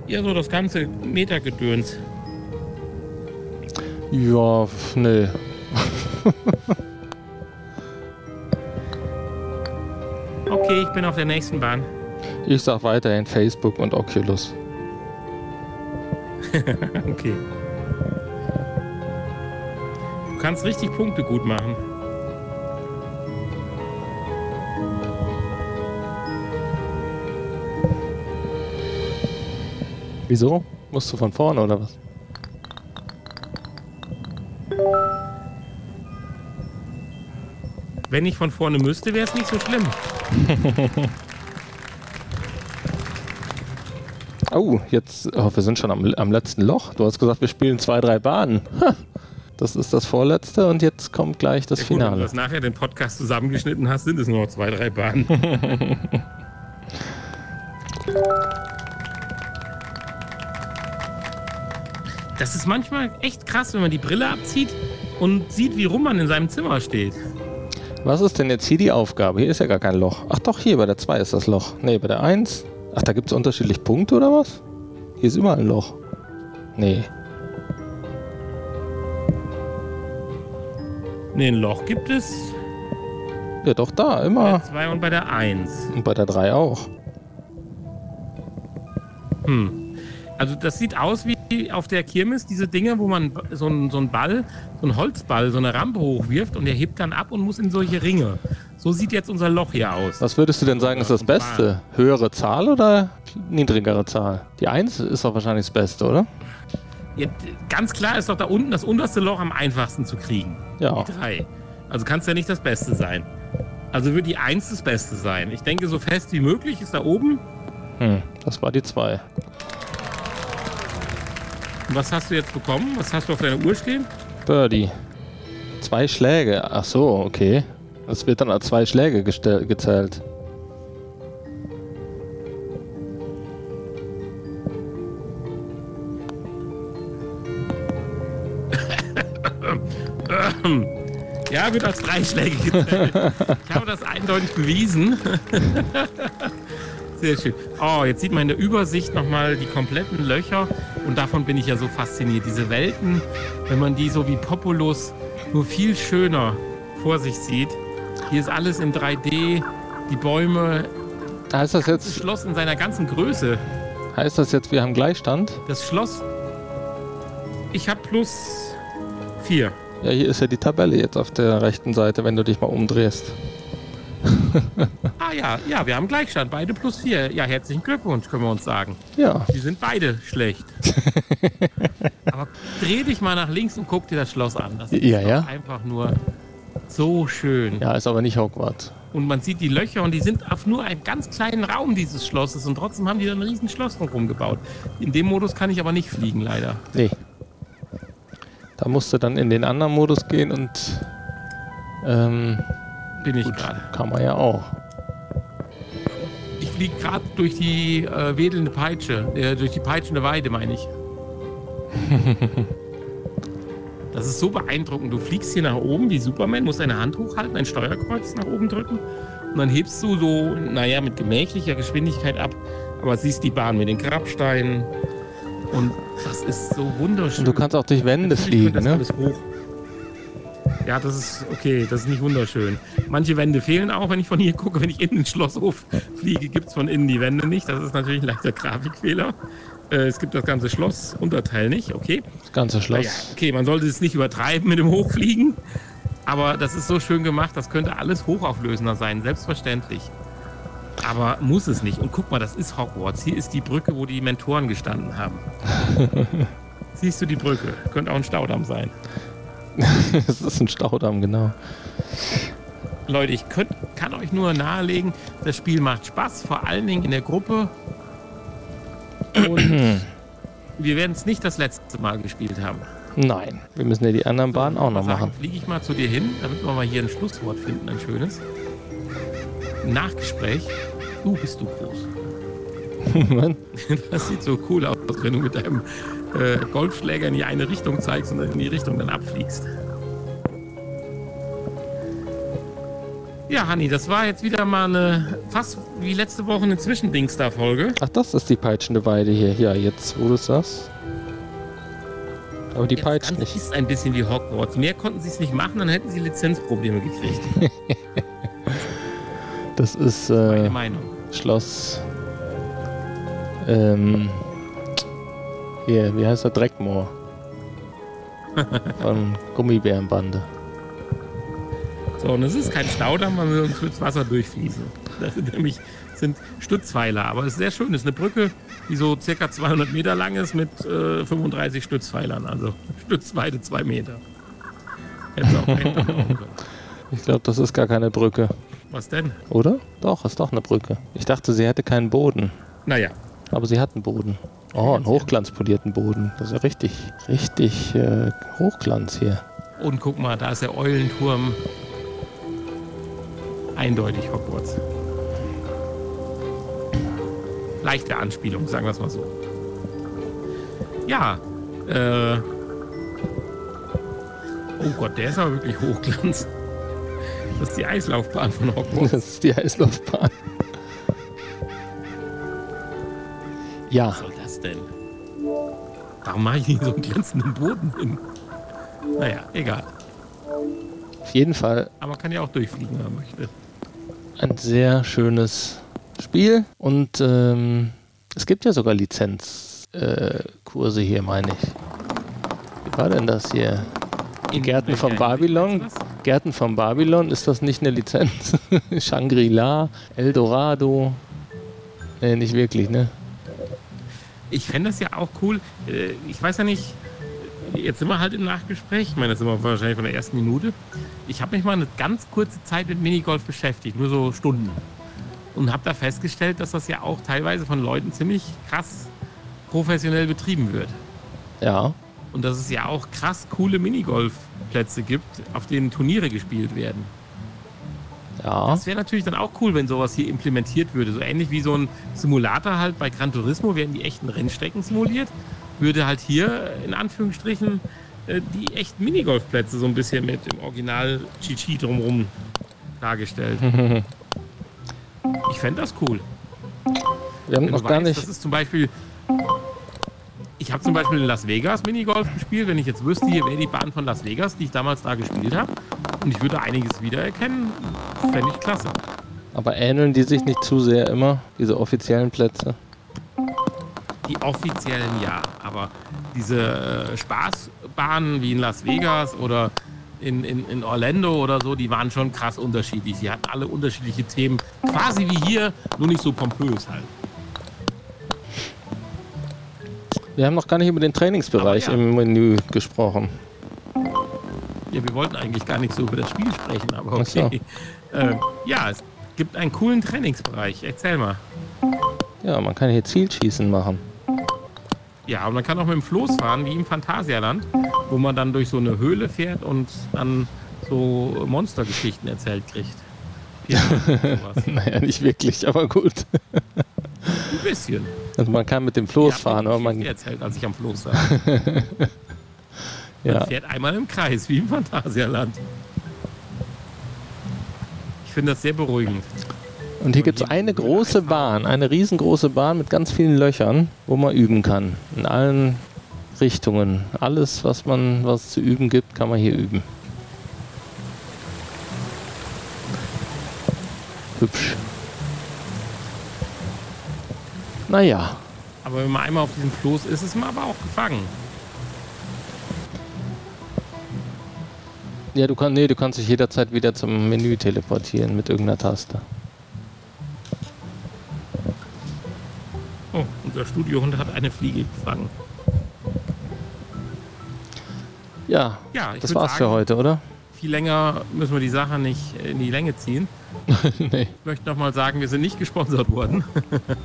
Ja, so das ganze Metergedöns. Ja, nee. *laughs* Okay, ich bin auf der nächsten Bahn. Ich sag weiterhin Facebook und Oculus. *laughs* Okay. Du kannst richtig Punkte gut machen. Wieso? Musst du von vorne oder was? Wenn ich von vorne müsste, wäre es nicht so schlimm. *laughs* Oh, jetzt, oh, wir sind schon am, am letzten Loch. Du hast gesagt, wir spielen zwei, drei Bahnen. Ha, Das ist das vorletzte und jetzt kommt gleich das Ja, gut, wenn du Finale. das nachher den Podcast zusammengeschnitten hast, sind es nur noch zwei, drei Bahnen. *laughs* Das ist manchmal echt krass, wenn man die Brille abzieht und sieht, wie rum man in seinem Zimmer steht. Was ist denn jetzt hier die Aufgabe? Hier ist ja gar kein Loch. Ach doch, hier bei der 2 ist das Loch. Nee, bei der 1. Ach, da gibt es unterschiedlich Punkte oder was? Hier ist überall ein Loch. Nee. Nee, ein Loch gibt es Ja, doch da, bei immer. der 2 und bei der 1. Und bei der 3 auch. Hm. Also das sieht aus wie auf der Kirmes, diese Dinge, wo man so einen so einen Ball, so einen Holzball, so eine Rampe hochwirft und der hebt dann ab und muss in solche Ringe. So sieht jetzt unser Loch hier aus. Was würdest du denn sagen, ist das Beste? Höhere Zahl oder niedrigere Zahl? Die 1 ist doch wahrscheinlich das Beste, oder? Ja, ganz klar ist doch da unten das unterste Loch am einfachsten zu kriegen. Ja. Die 3. Also kann es ja nicht das Beste sein. Also wird die 1 das Beste sein. Ich denke, so fest wie möglich ist da oben. Hm, das war die 2. Und was hast du jetzt bekommen? Was hast du auf deiner Uhr stehen? Birdie. Zwei Schläge. Ach so, okay. Das wird dann als zwei Schläge gezählt. *laughs* Ja, wird als drei Schläge gezählt. ich habe das eindeutig bewiesen. *laughs* Sehr schön. Oh, jetzt sieht man in der Übersicht nochmal die kompletten Löcher und davon bin ich ja so fasziniert. Diese Welten, wenn man die so wie Populus nur viel schöner vor sich sieht. Hier ist alles in 3D, die Bäume, Heißt das das jetzt, Schloss in seiner ganzen Größe. heißt das jetzt, wir haben Gleichstand? Das Schloss. Ich habe plus vier. Ja, hier ist ja die Tabelle jetzt auf der rechten Seite, wenn du dich mal umdrehst. Ah ja, ja, wir haben Gleichstand, beide plus vier. Ja, herzlichen Glückwunsch, können wir uns sagen. Ja, Die sind beide schlecht. *laughs* Aber dreh dich mal nach links und guck dir das Schloss an. Das ist Ja, ja. einfach nur so schön. ja, ist aber nicht Hogwarts. Und man sieht die Löcher und die sind auf nur einem ganz kleinen Raum dieses Schlosses und trotzdem haben die da ein riesen Schloss drumherum gebaut. In dem Modus kann ich aber nicht fliegen, leider. Nee. Da musst du dann in den anderen Modus gehen und ähm, Bin ich gerade. kann man ja auch. Ich fliege gerade durch die äh, wedelnde Peitsche, äh, durch die peitschende Weide, meine ich. *laughs* Das ist so beeindruckend. Du fliegst hier nach oben wie Superman, musst deine Hand hochhalten, ein Steuerkreuz nach oben drücken und dann hebst du so, naja, mit gemächlicher Geschwindigkeit ab, aber siehst die Bahn mit den Grabsteinen und das ist so wunderschön. Und du kannst auch durch Wände Natürlich fliegen, ne? alles hoch. Ja, das ist okay, das ist nicht wunderschön. Manche Wände fehlen auch, wenn ich von hier gucke. Wenn ich in den Schlosshof fliege, gibt es von innen die Wände nicht. Das ist natürlich ein leichter Grafikfehler. Äh, es gibt das ganze Schloss-Unterteil nicht, okay. Das ganze Schloss. okay, man sollte es nicht übertreiben mit dem Hochfliegen. Aber das ist so schön gemacht, das könnte alles hochauflösender sein, selbstverständlich. Aber muss es nicht. Und guck mal, das ist Hogwarts. Hier ist die Brücke, wo die Mentoren gestanden haben. *laughs* Siehst du die Brücke? Könnte auch ein Staudamm sein. *laughs* Das ist ein Staudamm, genau. Leute, ich könnt, kann euch nur nahelegen, das Spiel macht Spaß, vor allen Dingen in der Gruppe. Und *clears throat* wir werden es nicht das letzte Mal gespielt haben. Nein, wir müssen ja die anderen Bahnen auch noch sagen, machen. Fliege ich mal zu dir hin, damit wir mal hier ein Schlusswort finden, ein schönes. Nachgespräch. Du bist du groß. *laughs* Mann, *laughs* Das sieht so cool aus, wenn du mit deinem äh, Golfschläger in die eine Richtung zeigst und in die Richtung dann abfliegst. Ja, Hanni, das war jetzt wieder mal eine fast wie letzte Woche eine Zwischendings-da-Folge. Ach, das ist die peitschende Weide hier. Ja, jetzt, wo du es sagst. Aber die Das peitscht nicht. ist ein bisschen wie Hogwarts. Mehr konnten sie es nicht machen, dann hätten sie Lizenzprobleme gekriegt. *laughs* Das ist Meine äh, Meinung. Schloss. Ähm. Hier, wie heißt der? Dreckmoor. *laughs* Von Gummibärenbande. So, und es ist kein Staudamm, weil wir uns durchs Wasser durchfließen. Das sind nämlich sind Stützpfeiler, aber es ist sehr schön. Es ist eine Brücke, die so circa 200 Meter lang ist mit äh, 35 Stützpfeilern. Also *laughs* Stützweite 2 Meter. Hätte auch können. Ich glaube, das ist gar keine Brücke. Was denn? Oder? Doch, ist doch eine Brücke. Ich dachte, sie hätte keinen Boden. Naja, Aber sie hat einen Boden. Oh, einen hochglanzpolierten Boden. Das ist ja richtig, richtig äh, Hochglanz hier. und guck mal, da ist der Eulenturm. Eindeutig Hogwarts. Leichte Anspielung, sagen wir es mal so. Ja, äh. Oh Gott, der ist aber wirklich Hochglanz. Das ist die Eislaufbahn von Hogwarts. Das ist die Eislaufbahn. Ja, das denn? Warum mache ich nicht so einen glänzenden Boden hin? Naja, egal. auf jeden Fall Aber man kann ja auch durchfliegen, wenn man möchte. ein sehr schönes Spiel. Und ähm, es gibt ja sogar Lizenzkurse äh, hier, meine ich. Wie war denn das hier? In Gärten welcher von Babylon. Gärten von Babylon, ist das nicht eine Lizenz? *laughs* Shangri-La, Eldorado. Nee, nicht wirklich, ne? Ich fände das ja auch cool. Äh, Ich weiß ja nicht, jetzt sind wir halt im Nachgespräch. Ich meine, das sind wir wahrscheinlich von der ersten Minute. Ich habe mich mal eine ganz kurze Zeit mit Minigolf beschäftigt, nur so Stunden. Und habe da festgestellt, dass das ja auch teilweise von Leuten ziemlich krass professionell betrieben wird. Ja. und dass es ja auch krass coole Minigolfplätze gibt, auf denen Turniere gespielt werden. Ja. Das wäre natürlich dann auch cool, wenn sowas hier implementiert würde. So ähnlich wie so ein Simulator halt bei Gran Turismo werden die echten Rennstrecken simuliert, würde halt hier in Anführungsstrichen äh, die echten Minigolfplätze so ein bisschen mit dem Original Chichi drumherum dargestellt. *laughs* ich fände das cool. Wir haben noch gar nicht. Das ist zum Beispiel. Ich habe zum Beispiel in Las Vegas Minigolf gespielt, wenn ich jetzt wüsste, hier wäre die Bahn von Las Vegas, die ich damals da gespielt habe. Und ich würde einiges wiedererkennen. Fände ich klasse. Aber ähneln die sich nicht zu sehr immer, diese offiziellen Plätze? Die offiziellen ja, aber diese äh, Spaßbahnen wie in Las Vegas oder in, in, in Orlando oder so, die waren schon krass unterschiedlich. Die hatten alle unterschiedliche Themen. Quasi wie hier, nur nicht so pompös halt. Wir haben noch gar nicht über den Trainingsbereich ja. im Menü gesprochen. Ja, wir wollten eigentlich gar nicht so über das Spiel sprechen, aber okay. Äh, ja, es gibt einen coolen Trainingsbereich. Erzähl mal. Ja, man kann hier Zielschießen machen. Ja, und man kann auch mit dem Floß fahren, wie im Phantasialand, wo man dann durch so eine Höhle fährt und dann so Monstergeschichten erzählt kriegt. *laughs* Ja. Naja, nicht wirklich, aber gut. Ein bisschen. Also man kann mit dem Floß Ja, fahren, aber man. Erzählt, als ich am Floß. *laughs* Man Ja, fährt einmal im Kreis, wie im Phantasialand. Ich finde das sehr beruhigend. und hier gibt es eine große Bahn, eine riesengroße Bahn mit ganz vielen Löchern, wo man üben kann. In allen Richtungen. Alles, was man, was zu üben gibt, kann man hier üben. Hübsch. Naja, Aber wenn man einmal auf diesem Floß ist, ist man aber auch gefangen. Ja, du, kann, nee, du kannst dich jederzeit wieder zum Menü teleportieren mit irgendeiner Taste. Oh, unser Studiohund hat eine Fliege gefangen. Ja, Ja, das war's für sagen, heute, oder? Viel länger müssen wir die Sache nicht in die Länge ziehen. *laughs* nee. Ich möchte nochmal sagen, wir sind nicht gesponsert worden.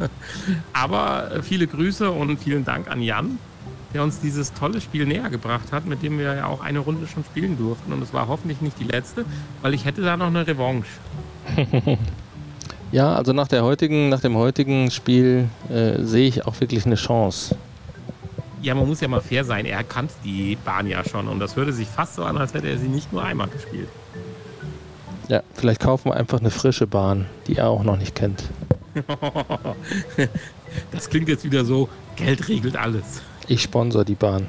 *laughs* Aber äh, viele Grüße und vielen Dank an Jan, der uns dieses tolle Spiel näher gebracht hat, mit dem wir ja auch eine Runde schon spielen durften. Und es war hoffentlich nicht die letzte, weil ich hätte da noch eine Revanche. *laughs* Ja, also nach, der heutigen, nach dem heutigen Spiel äh, sehe ich auch wirklich eine Chance. Ja, man muss ja mal fair sein. Er kannte die Bahn ja schon. Und das hörte sich fast so an, als hätte er sie nicht nur einmal gespielt. Ja, vielleicht kaufen wir einfach eine frische Bahn, die er auch noch nicht kennt. *laughs* Das klingt jetzt wieder so, Geld regelt alles. Ich sponsor die Bahn.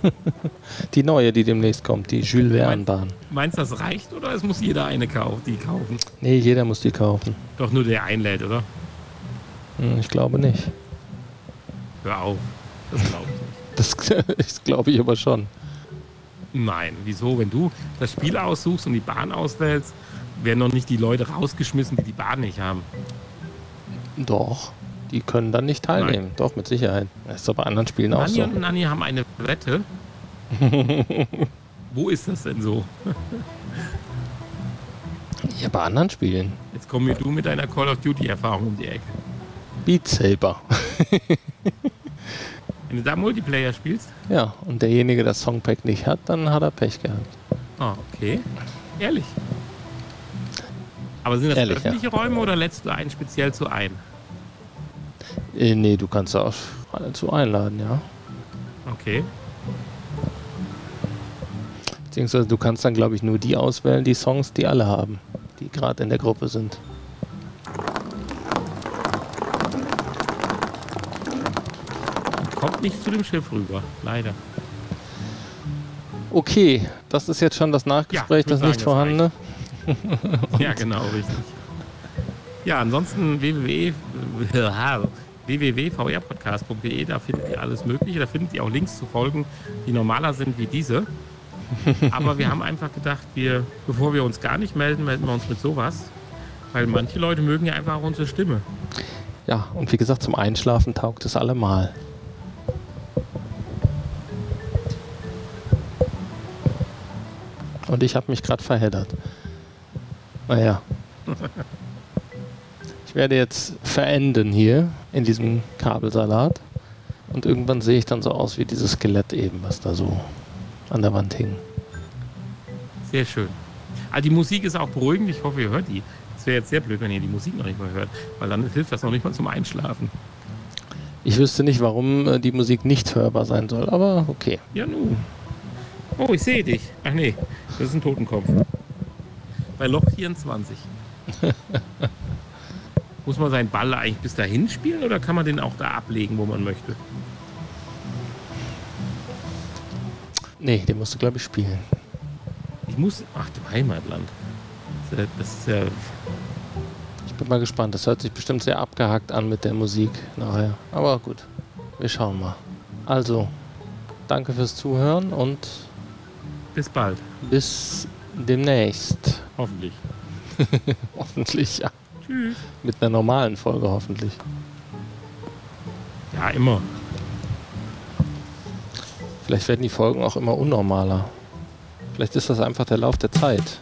*laughs* die neue, die demnächst kommt, die Jules Verne Bahn. Meinst du, das reicht oder es muss jeder eine kaufen, die kaufen? Nee, jeder muss die kaufen. Doch nur der einlädt, oder? Hm, ich glaube nicht. Hör auf. Das glaube ich nicht. Das, *laughs* das glaube ich aber schon. Nein, wieso? Wenn du das Spiel aussuchst und die Bahn auswählst, werden noch nicht die Leute rausgeschmissen, die die Bahn nicht haben. Doch, die können dann nicht teilnehmen. Doch, mit Sicherheit. Das ist doch bei anderen Spielen auch Nanni so. und Nanni haben eine Wette. *laughs* Wo ist das denn so? Ja, bei anderen Spielen. Jetzt komm mir du mit deiner Call of Duty-Erfahrung um die Ecke. Beat Saber. *laughs* Wenn du da Multiplayer spielst? Ja, und derjenige, der das Songpack nicht hat, dann hat er Pech gehabt. Ah, okay. Ehrlich. Aber sind das Ehrlich, öffentliche Räume oder lädst du einen speziell zu ein? Äh, nee, du kannst auch dazu einladen, ja. Okay. Beziehungsweise du kannst dann, glaube ich, nur die auswählen, die Songs, die alle haben, die gerade in der Gruppe sind. Kommt nicht zu dem Schiff rüber, leider. Okay, das ist jetzt schon das Nachgespräch, würd das nicht sagen, das vorhandene. Ja, genau, richtig. Ja, ansonsten www, *laughs* www.vrpodcast.de, da findet ihr alles Mögliche. Da findet ihr auch Links zu Folgen, die normaler sind wie diese. *laughs* Aber wir haben einfach gedacht, wir, bevor wir uns gar nicht melden, melden wir uns mit sowas. Weil manche Leute mögen ja einfach auch unsere Stimme. Ja, und wie gesagt, zum Einschlafen taugt es allemal. Und ich habe mich gerade verheddert. Naja. *laughs* Ich werde jetzt verenden hier in diesem Kabelsalat. Und irgendwann sehe ich dann so aus wie dieses Skelett eben, was da so an der Wand hing. Sehr schön. Ah, die Musik ist auch beruhigend. Ich hoffe, ihr hört die. Es wäre jetzt sehr blöd, wenn ihr die Musik noch nicht mal hört, weil dann hilft das noch nicht mal zum Einschlafen. Ich wüsste nicht, warum äh, die Musik nicht hörbar sein soll, aber okay. Ja, nun. Oh, ich sehe dich. Ach nee, das ist ein Totenkopf. Bei Loch 24. *laughs* Muss man seinen Ball eigentlich bis dahin spielen oder kann man den auch da ablegen, wo man möchte? Nee, den musst du, glaube ich, spielen. Ich muss. Ach du Heimatland. Das ist ja- Das ist ja. Ich bin mal gespannt. Das hört sich bestimmt sehr abgehackt an mit der Musik nachher. Aber gut, wir schauen mal. Also, danke fürs Zuhören und Bis bald. bis demnächst. Hoffentlich. *laughs* Hoffentlich, ja. Tschüss. Mit einer normalen Folge hoffentlich. Ja, immer. Vielleicht werden die Folgen auch immer unnormaler. Vielleicht ist das einfach der Lauf der Zeit.